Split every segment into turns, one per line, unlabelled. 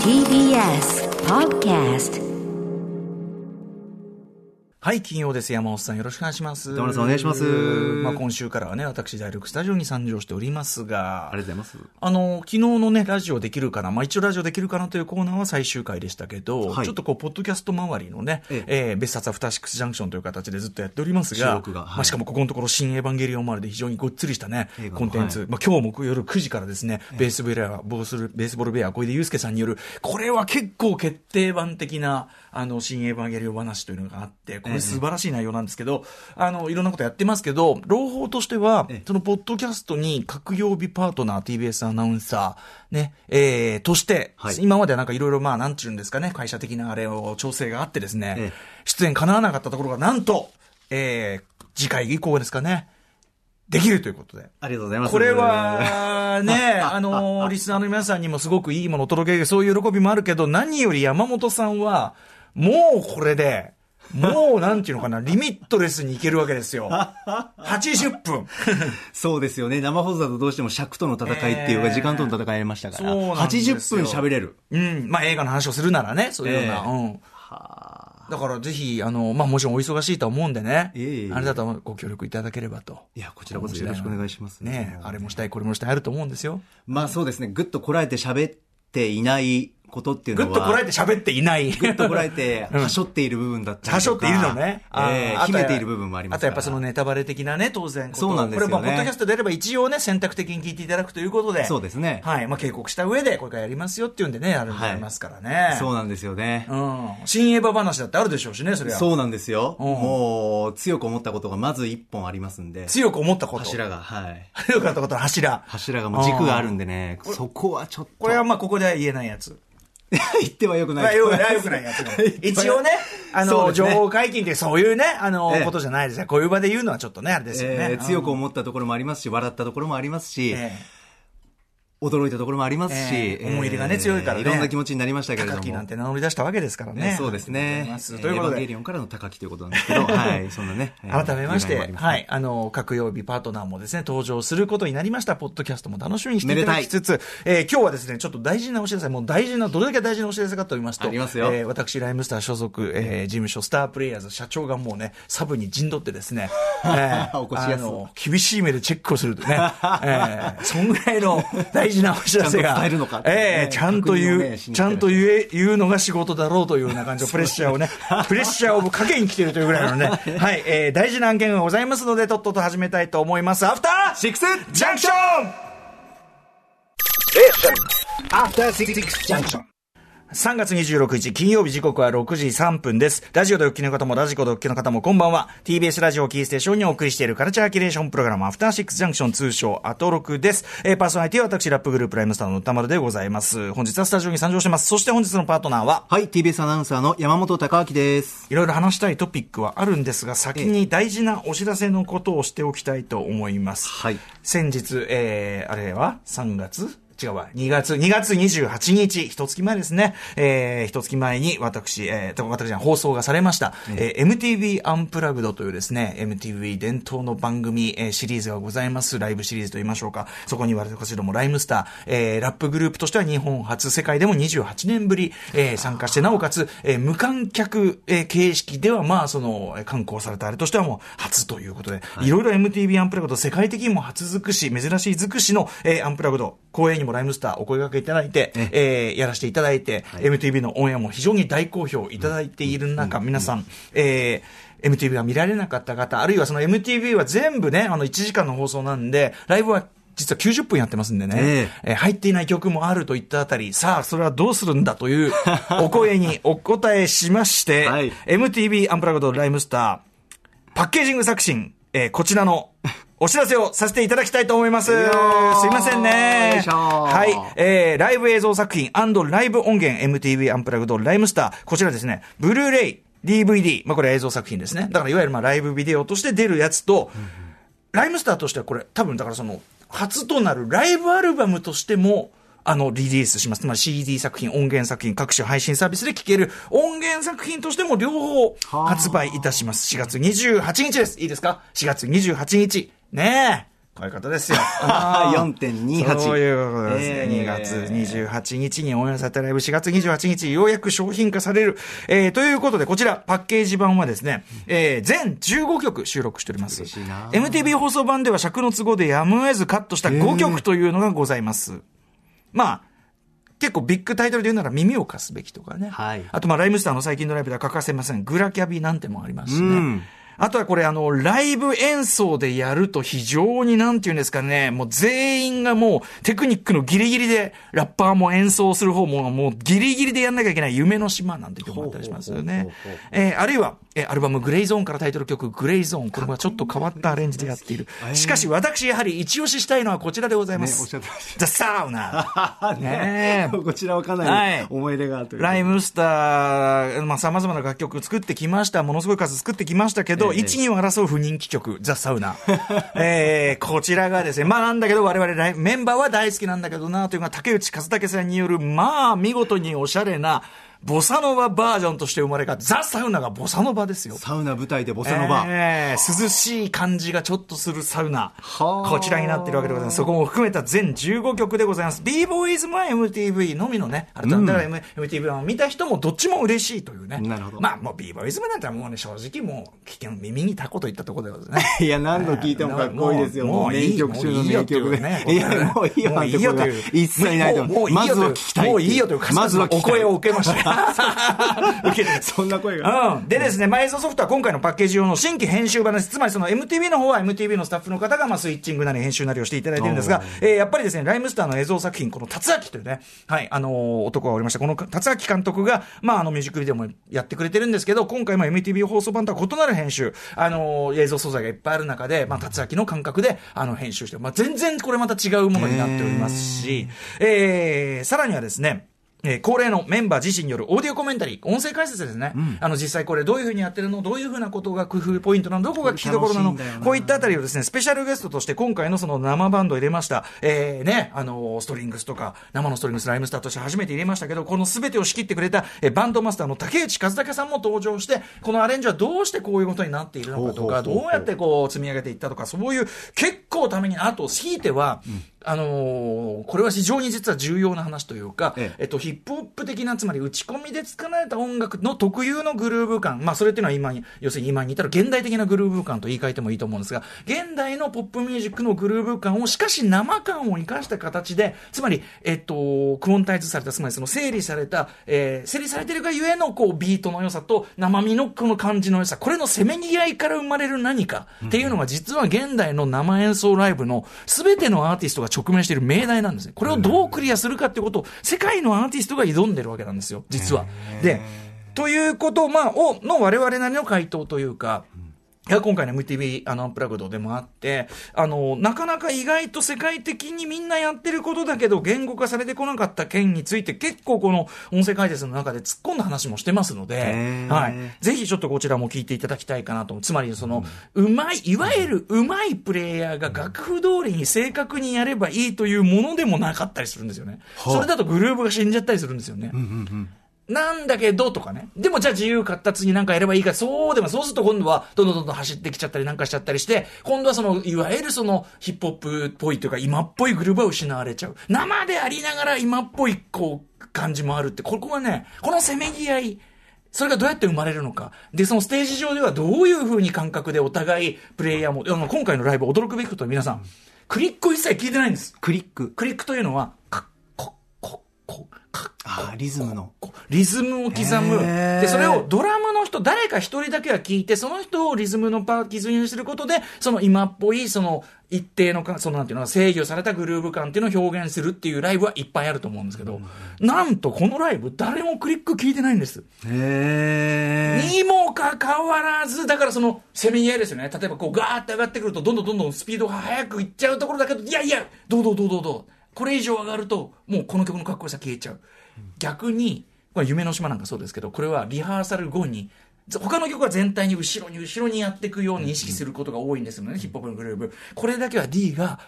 TBS Podcast
はい、金曜です。山本さん、よろしくお願いします。
田村さんお願いします。
まあ、今週からはね、私、第6スタジオに参上しておりますが、
ありがとうございます。
あの、昨日のね、ラジオできるかな、まあ一応ラジオできるかなというコーナーは最終回でしたけど、
はい。
ちょっとこう、ポッドキャスト周りのね、え
え。
ー別冊アフターシックスジャンクションという形でずっとやっておりますが、
はい。
まあしかもここのところ、新エヴァンゲリオン周りで非常にごっつりしたねコンテンツ、
はい。
まあ今日も夜9時からですね、ベースベレア、ボースベースボールベア、小出祐介さんによる、これは結構決定版的な、あの、新エヴァンゲリオン話というのがあって、これ素晴らしい内容なんですけど、あの、いろんなことやってますけど、朗報としては
ええ、
そのポッドキャストに各曜日パートナー TBS アナウンサー、ね、えー、として、
はい
今まではなんかいろいろまあ、なんちゅうんですかね、会社的なあれを調整があってですね、
ええ
出演叶わなかったところが、なんと、えー、次回以降ですかね、できるということで。
ありがとうございます。
これは、ね、あの、リスナーの皆さんにもすごくいいものを届ける、そういう喜びもあるけど、何より山本さんは、もうこれで、もうなんていうのかな、リミットレスにいけるわけですよ。80分。
そうですよね。生放送だとどうしても尺との戦いっていうか、
ええ
時間との戦いありましたから、
そうなんですよ
80分喋れる。
うん。まあ映画の話をするならね、そういうような。
ええ
うん。だからぜひ、あの、まあもちろんお忙しいとは思うんでね、
ええ
あれだとご協力いただければと。
いや、こちらこそよろしくお願いします。
ねあれもしたい、これもしたいあると思うんですよ。
まあそうですね。ぐっとこらえて喋っていないことっていうのは、
ぐっとこらえて喋っていない。
ぐっとこらえて、はしょっている部分だったり。
はしょっているのね。
え
ー
秘めている部分もあります。
あとやっぱそのネタバレ的なね、当然。
そうなんですよね
これ、まあ、ポッドキャストであれば一応ね、選択的に聞いていただくということで。
そうですね
はい。まあ、警告した上で、これからやりますよっていうんでね、あるんでありますからね。
そうなんですよね。
うん。新エヴァ話だってあるでしょうしね、それは。
そうなんですよ。
うん
もう、強く思ったことがまず一本ありますんで。
強く思ったこと。
柱が、はい。
強くなったことの柱。
柱がもう軸があるんでね、そこはちょっと。
これはまあ、ここでは言えないやつ。
言ってはよく
まあ、
ない。
よくない、よくないやつ。一応ね、あの、情報解禁ってそういうね、あの、
ええ
ことじゃないですね。こういう場で言うのはちょっとね、あれですよね。
えー強く
うん
思ったところもありますし、笑ったところもありますし、
ええ
驚いたところもありますし、
ええ思い入れがね強いからね
いろんな気持ちになりましたけれども。
高木なんて名乗り出したわけですからね。
ねそうですね。
ということで
エヴァンゲリ、オンからの高木ということなんですけど、はい、そんなね。え ー
改めまして、はい、あの、各曜日パートナーもですね、登場することになりました、ポッドキャストも楽しみにしていただきつつ、えー今日はですね、ちょっと大事なお知らせ、もう大事な、どれだけ大事なお知らせかと言いますと、
ありますよ
えー私、ライムスター所属、えー事務所、スタープレイヤーズ社長がもうね、サブに陣取ってですね、えー
お越しやす
あの、厳しい目でチェックをするとね、えーそんぐらいの大事なお知らせが、
ちゃんと伝え
えーちゃんと言う、ちゃんと言え、言うのが仕事だろうというような感じのプレッシャーをね、プレッシャーをかけに来てるというぐらいのね、はい、えー大事な案件がございますので、とっとと始めたいと思います。アフター
シックス
ジャンクション
After Six Junction.
3月26日金曜日時刻は6時3分です。ラジオでお聞きの方もラジコでお聞きの方もこんばんは。TBS ラジオキーステーションにお送りしているカルチャーキュレーションプログラムアフターシックスジャンクション通称アトロクです。えーパーソナリティは私ラップグループライムスターの歌丸でございます。本日はスタジオに参上します。そして本日のパートナーは、
はい、TBS アナウンサーの山本貴明です。
いろいろ話したいトピックはあるんですが、先に大事なお知らせのことをしておきたいと思います。
はい。
先日、えー、あれは3月違うわ。2月、2月28日、一月前ですね。えー、一月前に私、えー、と私は放送がされました、えー MTV アンプラグドというですね、MTV 伝統の番組、えーシリーズがございます。ライブシリーズと言いましょうか。そこに私どもライムスター、えー、ラップグループとしては日本初、世界でも28年ぶり、えー、参加して、なおかつ、えー、無観客、えー形式では、まあ、その、えー観光されたあれとしてはもう初ということで、いろいろ MTV アンプラグド、世界的にも初尽くし、珍しい尽くしの、えーアンプラグド、公演にもライムスターお声掛けいただいて、えーやらせていただいて、MTV のオンエアも非常に大好評いただいている中、皆さん、えー MTV が見られなかった方、あるいはその MTV は全部ね、あの1時間の放送なんで、ライブは実は90分やってますんでね、
え
え。ー入っていない曲もあるといったあたり、さあ、それはどうするんだという お声にお答えしまして、
はい。
MTV アンプラグドライムスター、パッケージング作品、えーこちらのお知らせをさせていただきたいと思います。す
い
ませんね。はい。えー、ライブ映像作品ライブ音源 MTV アンプラグドライムスター。こちらですね、ブルーレイ、DVD、まあこれ映像作品ですね。だからいわゆるまあライブビデオとして出るやつと、ライムスターとしてはこれ多分だからその、初となるライブアルバムとしても、あの、リリースします。つまり CD 作品、音源作品、各種配信サービスで聴ける音源作品としても両方発売いたします。4月28日です。いいですか ?4 月28日。ねえ。こういうことですよ。
4.28
そういうことですね。
えー
2月28日にオンエアされたライブ、4月28日、ようやく商品化される。えー、ということで、こちら、パッケージ版はですね、えー、全15曲収録しております。MTV 放送版では尺の都合でやむを得ずカットした5曲というのがございます。まあ、結構ビッグタイトルで言うなら耳を貸すべきとかね。
はい
あとまあライムスターの最近のライブでは欠かせません。グラキャビなんてもありますしね。
うん
あとはこれあの、ライブ演奏でやると非常になんていうんですかね、もう全員がもうテクニックのギリギリで、ラッパーも演奏する方ももうギリギリでやんなきゃいけない夢の島なんて曲もあったりしますよね。えーあるいは、えーアルバムグレイゾーンからタイトル曲グレイゾーン。これはちょっと変わったアレンジでやっている。しかし私やはり一押ししたいのはこちらでございます。
ね
ザ・サウナ。ねえ
こちらはか
は
ないり思い出があるという。
ライムスター、まあ、様々な楽曲作ってきました。ものすごい数作ってきましたけど、
ええ
一二を争う不人気曲、ザ・サウナ。えー、こちらがですね、まあなんだけど、我々ライメンバーは大好きなんだけどな、というのが竹内和武さんによる、まあ見事におしゃれな、ボサノババージョンとして生まれたザ・サウナがボサノバですよ。
サウナ舞台でボサノバ。
えー涼しい感じがちょっとするサウナ。
はあ
こちらになってるわけでございます。そこも含めた全15曲でございます。b ボーイズも MTV のみのね、改めて M- MTV を見た人もどっちも嬉しいというね。
なるほど
まあもう b ボーイズムなんてもうね、正直もう、危険、耳にタコといったところでございますね。
いや、何度聞いてもかっこいいですよ。もう名曲中の名曲で。
もういいよ
いや、もういいよとが一切ないと思う。まずは聞きたい。
もういいよという
まずは。
お声を受けました。
そんな声が。
うん。でですね、まあ、映像ソフトは今回のパッケージ用の新規編集版です。つまりその MTV の方は MTV のスタッフの方がまあスイッチングなり編集なりをしていただいてるんですが、えーやっぱりですね、ライムスターの映像作品、この達明というね、はい、あのー男がおりました。この達明監督が、まあ、あのミュージックビデオもやってくれてるんですけど、今回も MTV 放送版とは異なる編集、あのー映像素材がいっぱいある中で、まあ、達明の感覚で、あの、編集して、まあ、全然これまた違うものになっておりますし、えー、さらにはですね、えー恒例のメンバー自身によるオーディオコメンタリー、音声解説ですね。あの、実際これどういうふうにやってるの？どういうふうなことが工夫ポイントなの？どこが聞きどころなの？こういったあたりをですね、スペシャルゲストとして今回のその生バンドを入れました。えー、ね、あの、ストリングスとか、生のストリングスライムスターとして初めて入れましたけど、この全てを仕切ってくれた、えーバンドマスターの竹内和武さんも登場して、このアレンジはどうしてこういうことになっているのかとか、どうやってこう積み上げていったとか、そういう結構ために、あと、ひいては、あのーこれは非常に実は重要な話というか、
ええ。
えっと、ヒッップホップ的な、つまり打ち込みで作られた音楽の特有のグルーヴ感。まあ、それっていうのは今に、要するに今に至る現代的なグルーヴ感と言い換えてもいいと思うんですが、現代のポップミュージックのグルーヴ感を、しかし生感を生かした形で、つまり、えっと、クオンタイズされた、つまりその整理された、えー整理されてるがゆえの、こう、ビートの良さと、生身のこの感じの良さ、これのせめぎ合いから生まれる何かっていうのが、実は現代の生演奏ライブの全てのアーティストが直面している命題なんですね。これをどうクリアするかっていうことを、世界のアーティストが挑んでるわけなんですよ、実は。で、ということ、まあ、を、の我々なりの回答というか、今回の MTV、あの、アンプラグドでもあって、あの、なかなか意外と世界的にみんなやってることだけど、言語化されてこなかった件について、結構この音声解説の中で突っ込んだ話もしてますのではい。ぜひちょっとこちらも聞いていただきたいかなと。つまり、その、うまい、いわゆるうまいプレイヤーが楽譜通りに正確にやればいいというものでもなかったりするんですよね。それだとグルーブが死んじゃったりするんですよね。なんだけどとかね。でもじゃあ自由活達になんかやればいいか、そうでも、そうすると今度はどんどんどんどん走ってきちゃったりなんかしちゃったりして、今度はその、いわゆるそのヒップホップっぽいというか今っぽいグループは失われちゃう。生でありながら今っぽいこう、感じもあるって、ここはね、このせめぎ合い、それがどうやって生まれるのか。で、そのステージ上ではどういう風に感覚でお互いプレイヤーも、あの今回のライブ驚くべきことは皆さん、クリックを一切聞いてないんです。
クリック。
クリックというのは、カッコッコッコッカッ
あーリズムの。
こうリズムを刻む。で、それをドラムの人、誰か一人だけは聞いて、その人をリズムのパーキズにすることで、その今っぽい、その一定のか、そのなんていうの、制御されたグルーヴ感っていうのを表現するっていうライブはいっぱいあると思うんですけど、なんとこのライブ誰もクリック聞いてないんです。
へー。
にもかかわらず、だからその、せめぎ合いですよね。例えばこう、ガーって上がってくると、どんどんどんどんスピードが速くいっちゃうところだけど、いやいや、どうどうどうどうどう。これ以上上がると、もうこの曲のかっこよさ消えちゃう。逆に、これ夢の島なんかそうですけど、これはリハーサル後に、他の曲は全体に後ろに後ろにやっていくように意識することが多いんですよね、ヒップホップのグルーブ。これだけは D が、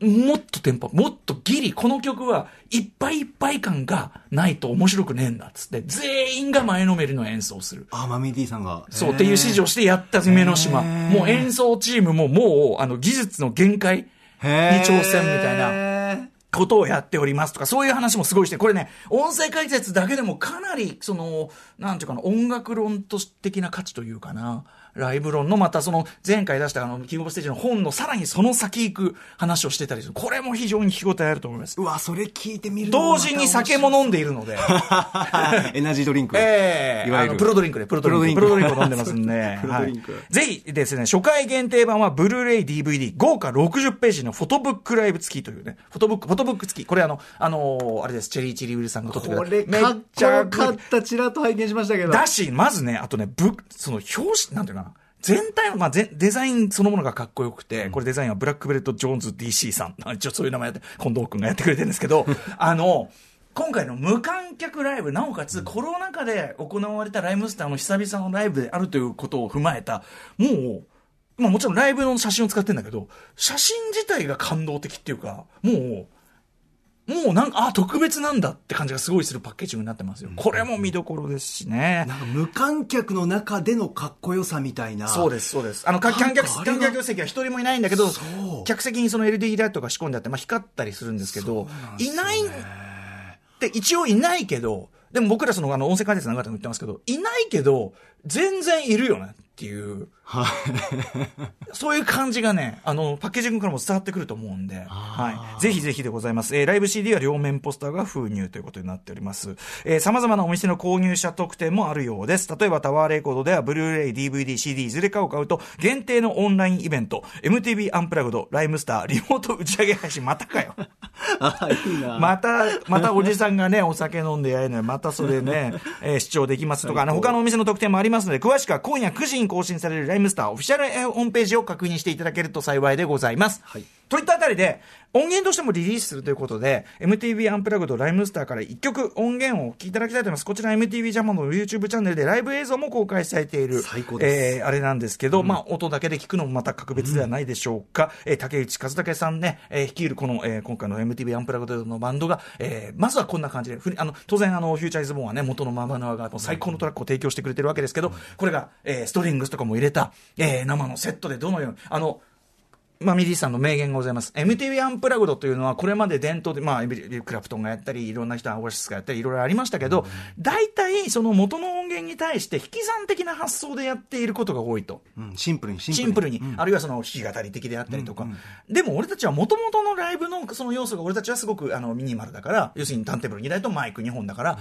もっとテンポ、もっとギリ、この曲はいっぱいいっぱい感がないと面白くねえんだっつって、全員が前のめりの演奏をする。
あ、マミー D さんが。
そうっていう指示をしてやった夢の島。もう演奏チームももう、あの、技術の限界。に挑戦みたいな。ことをやっておりますとか、そういう話もすごいして、これね、音声解説だけでもかなり、その、なんていうかな、音楽論と的な価値というかな、ライブ論のまたその前回出したあの、キングオブステージの本のさらにその先行く話をしてたりする。これも非常に聞き応えあると思います。
うわ、それ聞いてみる
同時に酒も飲んでいるので。
エナジードリンク。
ええ
いわゆる
プロドリンクで、プロドリンク。プ
プロドリンク
飲んでますんで。
プロドリンク
はいぜひですね、初回限定版はブルーレイ DVD、豪華60ページのフォトブックライブ付きというね、フォトブック、フォトブック付き。これあの、あのーあれです、チェリーチリウルさんが撮ってくれた。
これ
め
かっこよか
め
った。ちらっと拝見しましたけど。
だし、まずね、あとね、ぶ、その表紙、なんていうかな。全体の、まあ、ぜデザインそのものがかっこよくて、これデザインはブラックベルト・ジョーンズ DC さん。一応そういう名前で、近藤君がやってくれてるんですけど、あの、今回の無観客ライブ、なおかつコロナ禍で行われたライムスターの久々のライブであるということを踏まえた、もう、まあもちろんライブの写真を使ってんだけど、写真自体が感動的っていうか、もう、もうなんか、あ、特別なんだって感じがすごいするパッケージングになってますよ。これも見どころですしね。
なんか無観客の中でのかっこよさみたいな。
そうです、そうです。あの、観客、観客席は一人もいないんだけど客席にその LED ライトが仕込んであって、まあ光ったりするんですけど、いないって一応いないけど、でも僕らそのあの音声解説の中でも言ってますけど、いないけど、全然いるよねっていう、そういう感じがね、あの、パッケージングからも伝わってくると思うんで、はい。ぜひぜひでございます。えーライブ CD は両面ポスターが封入ということになっております。えー様々なお店の購入者特典もあるようです。例えばタワーレコードでは、ブルーレイ、DVD、CD いずれかを買うと、限定のオンラインイベント、MTV アンプラグド、ライムスター、リモート打ち上げ配信、またかよ。
あ、いいな。
また、またおじさんがね、お酒飲んでやるのよ。またそれね、えー視聴できますとか、あの、他のお店の特典もありますので、詳しくは今夜9時に更新されるライムスターオフィシャルえーホームページを確認していただけると幸いでございます。
はい
といったあたりで、音源としてもリリースするということで、MTV アンプラグドライムスターから1曲音源をお聴きいただきたいと思います。こちら MTV ジャマの YouTube チャンネルでライブ映像も公開されている、
最高です
えーあれなんですけど、まあ、音だけで聞くのもまた格別ではないでしょうか。えー竹内和武さんね、えー率いるこの、えー今回の MTV アンプラグドのバンドが、えーまずはこんな感じで、あの、当然あの、フューチャーイズボーンはね、元のママノアが最高のトラックを提供してくれてるわけですけど、これが、えーストリングスとかも入れた、えー生のセットでどのように、あの、まあ、ミリーさんの名言がございます。MTV アンプラグドというのは、これまで伝統で、まあ、エビリクラプトンがやったり、いろんな人、アゴシスがやったり、いろいろありましたけど、大体、その元の音源に対して、引き算的な発想でやっていることが多いと。
うん。シンプルに、シ
シンプルに、あるいはその弾き語り的であったりとか。でも俺たちは元々のライブのその要素が俺たちはすごくあのミニマルだから、要するにターンテーブル2台とマイク2本だから、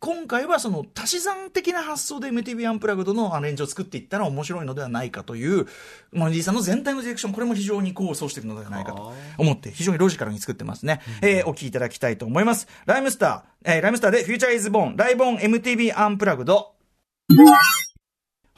今回はその足し算的な発想で MTV アンプラグドのアレンジを作っていったら面白いのではないかという、モンディさんの全体のディレクション、これも非常に功を奏しているのではないかと思って、非常にロジカルに作ってますね。えーお聞きいただきたいと思います。ライムスター、えーライムスターでフューチャーイズボーン、ライボン MTV アンプラグド、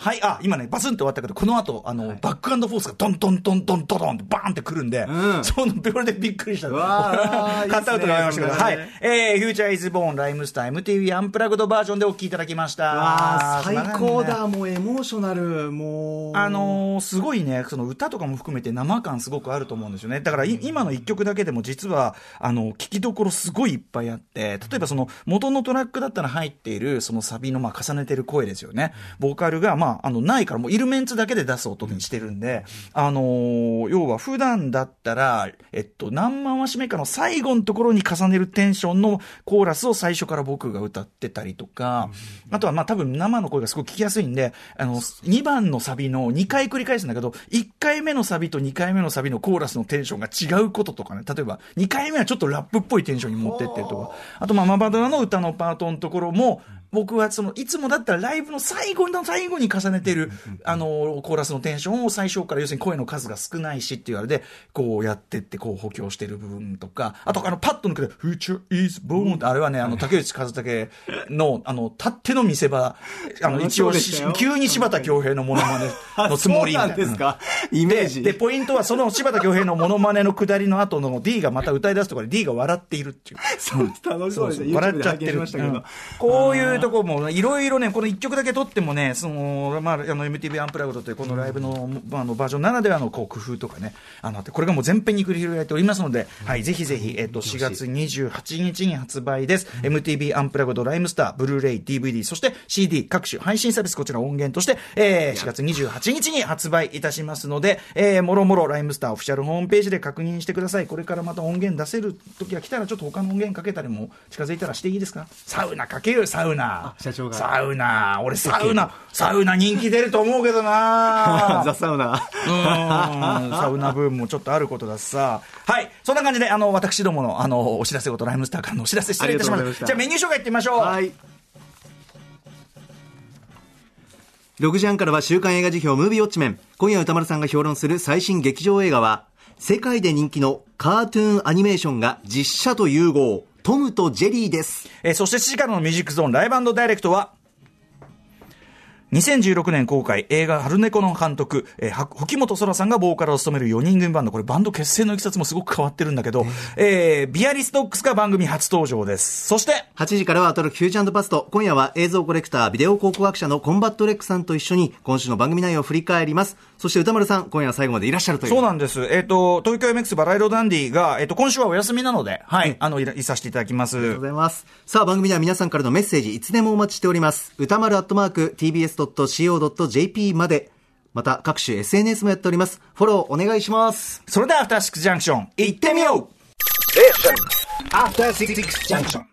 はい、あ、今ね、バスンって終わったけど、この後、あの、バックアンドフォースがドンドンドンドンドドンってバーンってくるんで、
うん
その、これでびっくりした。
うわー
カットアウトがありましたけど、はい
いいっすね。
えー、フューチャーイズボーン、ライムスター、MTV アンプラグドバージョンでお聞きいただきました。
わあ、最高
素晴らしいね
だ。もうエモーショナル、もう。
あのーすごいね、その歌とかも含めて生感すごくあると思うんですよね。だからい今の一曲だけでも実は、あの、聞きどころすごいいっぱいあって、例えばその元のトラックだったら入っているそのサビのまあ重ねてる声ですよね。ボーカルがまあ、あの、ないからもういるメンツだけで出す音にしてるんで、あのー要は普段だったら、えっと、何万話目かの最後のところに重ねるテンションのコーラスを最初から僕が歌ってたりとか、あとはまあ多分生の声がすごく聞きやすいんで、あの、2番のサビの2回繰り返すんだけど、1回目のサビと2回目のサビのコーラスのテンションが違うこととかね、例えば2回目はちょっとラップっぽいテンションに持ってってるとか、あとまあマバドラの歌のパートのところも、僕はその、いつもだったらライブの最後の最後に重ねてる、あの、コーラスのテンションを最初から要するに声の数が少ないしっていうあれで、こうやってってこう補強してる部分とか、あとあのパッと抜けて、Future is born ってあれはね、あの竹内和武の、あの、たっての見せ場、あの、一応急に柴田恭平のモノマネ。のつもりみたい
なんですか。イメージ。
で、ポイントはその柴田恭平のモノマネの下りの後の D がまた歌い出すところで D が笑っているっていう。
そう楽しそうですね。
笑っちゃってる。こういういうところも、いろいろね、この1曲だけ撮ってもね、その、まあ、あの、MTV アンプラグドというこのライブの、まあ、あのバージョンならではのこう工夫とかね、あの、これがもう全編に繰り広げられておりますので、はい、ぜひぜひ、えっと、4月28日に発売です。MTV アンプラグドライムスター、ブルーレイ、DVD、そして CD、各種配信サービス、こちら音源として、えー、4月28日に発売いたしますので、えー、もろもろライムスターオフィシャルホームページで確認してください。これからまた音源出せる時が来たら、ちょっと他の音源かけたりも近づいたらしていいですか？サウナかけるサウナ。
社長が
サウナ。俺サウナ、サウナ人気出ると思うけどな
ザ・サウナ。
うんサウナブームもちょっとあることだしさ。はい。そんな感じで、あの、私どもの、あの、お知らせごと、ライムスターからのお知らせ失礼いたしました。
した
じゃあメニュー紹介いってみましょう。
はい。6時半からは週刊映画辞表ムービーウォッチメン。今夜歌丸さんが評論する最新劇場映画は、世界で人気のカートゥーンアニメーションが実写と融合。トムとジェリーです。
えーそして7時からのミュージックゾーンライブダイレクトは、2016年公開映画春猫の監督、えー、甫木元空さんがボーカルを務める4人組バンド。これバンド結成のいきさつもすごく変わってるんだけど、えー Bialystocks が番組初登場です。そして、
8時からはアトロクフューチャーパスト。今夜は映像コレクター、ビデオ考古学者のコンバット REC さんと一緒に今週の番組内容を振り返ります。そして宇多丸さん、今夜は最後までいらっしゃるという。
そうなんです。えっ、と、東京 MX バラ色ダンディが、えっ、と、今週はお休みなので、はい、あの、いらいさせていただきます。
ありがとうございます。さあ、番組では皆さんからのメッセージ、いつでもお待ちしております。歌丸アットマーク、tbs.co.jp まで。また、各種 SNS もやっております。フォローお願いします。
それでは、アフターシックスジャンクション、行ってみよう
After Six Junction.